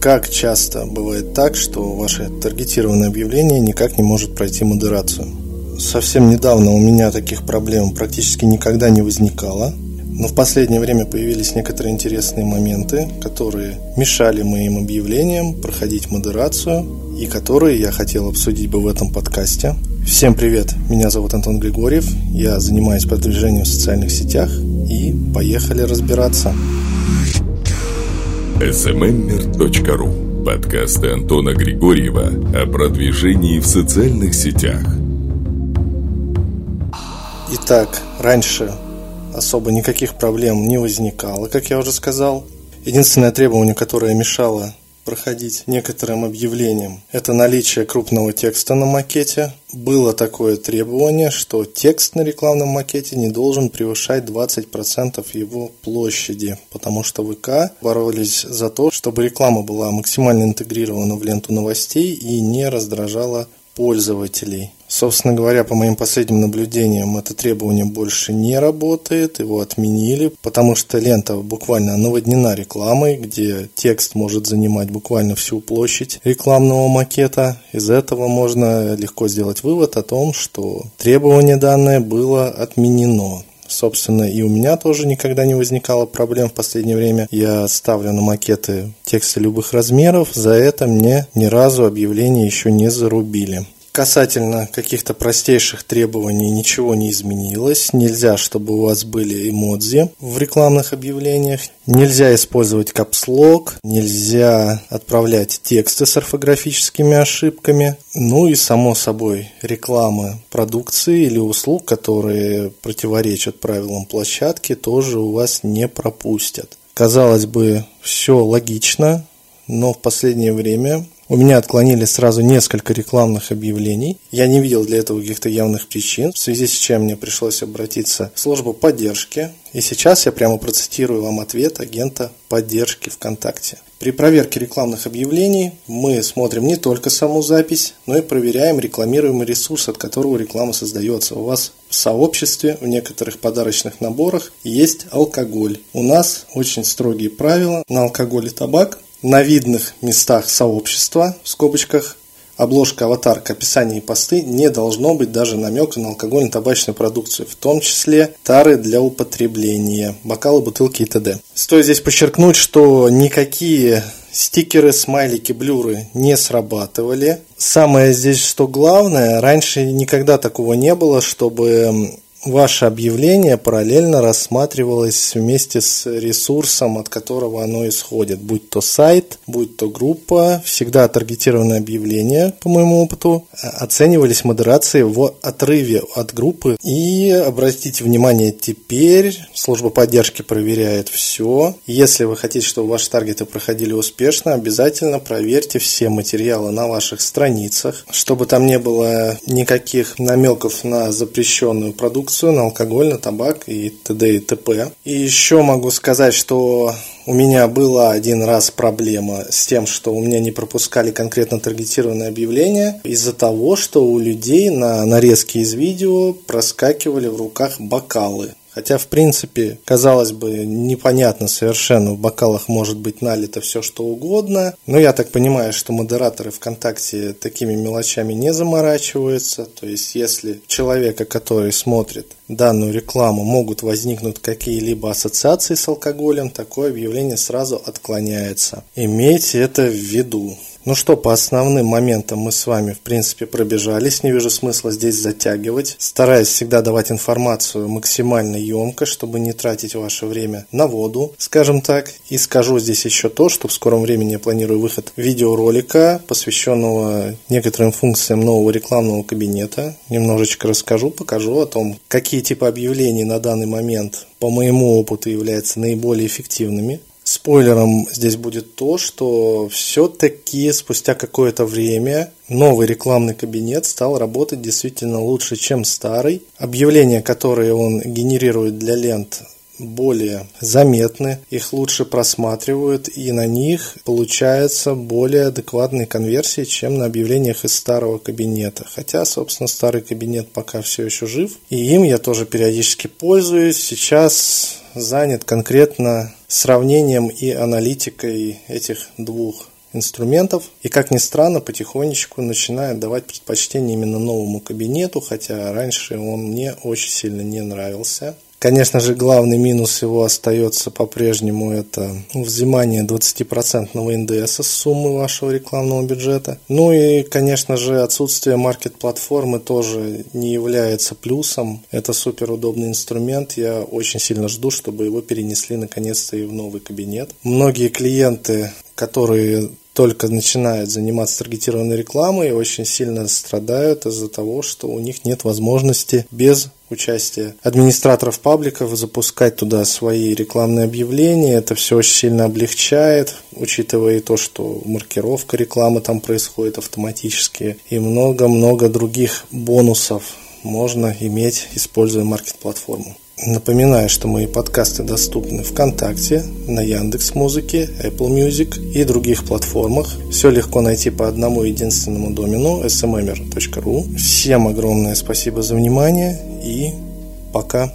Как часто бывает так, что ваше таргетированное объявление никак не может пройти модерацию? Совсем недавно у меня таких проблем практически никогда не возникало, но в последнее время появились некоторые интересные моменты, которые мешали моим объявлениям проходить модерацию и которые я хотел обсудить бы в этом подкасте. Всем привет, меня зовут Антон Григорьев, я занимаюсь продвижением в социальных сетях и поехали разбираться. smmmer.ru Подкасты Антона Григорьева о продвижении в социальных сетях. Итак, раньше особо никаких проблем не возникало, как я уже сказал. Единственное требование, которое мешало проходить некоторым объявлениям. Это наличие крупного текста на макете. Было такое требование, что текст на рекламном макете не должен превышать 20% его площади, потому что ВК боролись за то, чтобы реклама была максимально интегрирована в ленту новостей и не раздражала пользователей. Собственно говоря, по моим последним наблюдениям, это требование больше не работает, его отменили, потому что лента буквально наводнена рекламой, где текст может занимать буквально всю площадь рекламного макета. Из этого можно легко сделать вывод о том, что требование данное было отменено. Собственно, и у меня тоже никогда не возникало проблем в последнее время. Я ставлю на макеты тексты любых размеров. За это мне ни разу объявление еще не зарубили. Касательно каких-то простейших требований ничего не изменилось. Нельзя, чтобы у вас были эмодзи в рекламных объявлениях. Нельзя использовать капслог. Нельзя отправлять тексты с орфографическими ошибками. Ну и, само собой, реклама продукции или услуг, которые противоречат правилам площадки, тоже у вас не пропустят. Казалось бы, все логично, но в последнее время у меня отклонили сразу несколько рекламных объявлений. Я не видел для этого каких-то явных причин, в связи с чем мне пришлось обратиться в службу поддержки. И сейчас я прямо процитирую вам ответ агента поддержки ВКонтакте. При проверке рекламных объявлений мы смотрим не только саму запись, но и проверяем рекламируемый ресурс, от которого реклама создается. У вас в сообществе, в некоторых подарочных наборах есть алкоголь. У нас очень строгие правила на алкоголь и табак на видных местах сообщества, в скобочках, обложка, аватарка, описание и посты не должно быть даже намека на алкогольно-табачную продукцию, в том числе тары для употребления, бокалы, бутылки и т.д. Стоит здесь подчеркнуть, что никакие стикеры, смайлики, блюры не срабатывали. Самое здесь, что главное, раньше никогда такого не было, чтобы ваше объявление параллельно рассматривалось вместе с ресурсом, от которого оно исходит, будь то сайт, будь то группа, всегда таргетированные объявления, по моему опыту, оценивались модерации в отрыве от группы. И обратите внимание, теперь служба поддержки проверяет все. Если вы хотите, чтобы ваши таргеты проходили успешно, обязательно проверьте все материалы на ваших страницах, чтобы там не было никаких намеков на запрещенную продукцию, продукцию, на алкоголь, на табак и т.д. и т.п. И еще могу сказать, что у меня была один раз проблема с тем, что у меня не пропускали конкретно таргетированные объявления из-за того, что у людей на нарезке из видео проскакивали в руках бокалы. Хотя, в принципе, казалось бы, непонятно совершенно, в бокалах может быть налито все, что угодно. Но я так понимаю, что модераторы ВКонтакте такими мелочами не заморачиваются. То есть, если человека, который смотрит данную рекламу, могут возникнуть какие-либо ассоциации с алкоголем, такое объявление сразу отклоняется. Имейте это в виду. Ну что, по основным моментам мы с вами, в принципе, пробежались. Не вижу смысла здесь затягивать. Стараюсь всегда давать информацию максимально емко, чтобы не тратить ваше время на воду, скажем так. И скажу здесь еще то, что в скором времени я планирую выход видеоролика, посвященного некоторым функциям нового рекламного кабинета. Немножечко расскажу, покажу о том, какие типы объявлений на данный момент по моему опыту являются наиболее эффективными. Спойлером здесь будет то, что все-таки спустя какое-то время новый рекламный кабинет стал работать действительно лучше, чем старый. Объявления, которые он генерирует для лент, более заметны, их лучше просматривают, и на них получается более адекватные конверсии, чем на объявлениях из старого кабинета. Хотя, собственно, старый кабинет пока все еще жив, и им я тоже периодически пользуюсь. Сейчас занят конкретно сравнением и аналитикой этих двух инструментов и, как ни странно, потихонечку начинает давать предпочтение именно новому кабинету, хотя раньше он мне очень сильно не нравился. Конечно же, главный минус его остается по-прежнему это взимание 20% НДС с суммы вашего рекламного бюджета. Ну и, конечно же, отсутствие маркет-платформы тоже не является плюсом. Это супер удобный инструмент. Я очень сильно жду, чтобы его перенесли наконец-то и в новый кабинет. Многие клиенты, которые только начинают заниматься таргетированной рекламой, очень сильно страдают из-за того, что у них нет возможности без участия администраторов пабликов запускать туда свои рекламные объявления. Это все очень сильно облегчает, учитывая и то, что маркировка рекламы там происходит автоматически и много-много других бонусов можно иметь, используя маркет-платформу. Напоминаю, что мои подкасты доступны ВКонтакте, на Яндекс Музыке, Apple Music и других платформах. Все легко найти по одному единственному домену smmr.ru. Всем огромное спасибо за внимание и пока.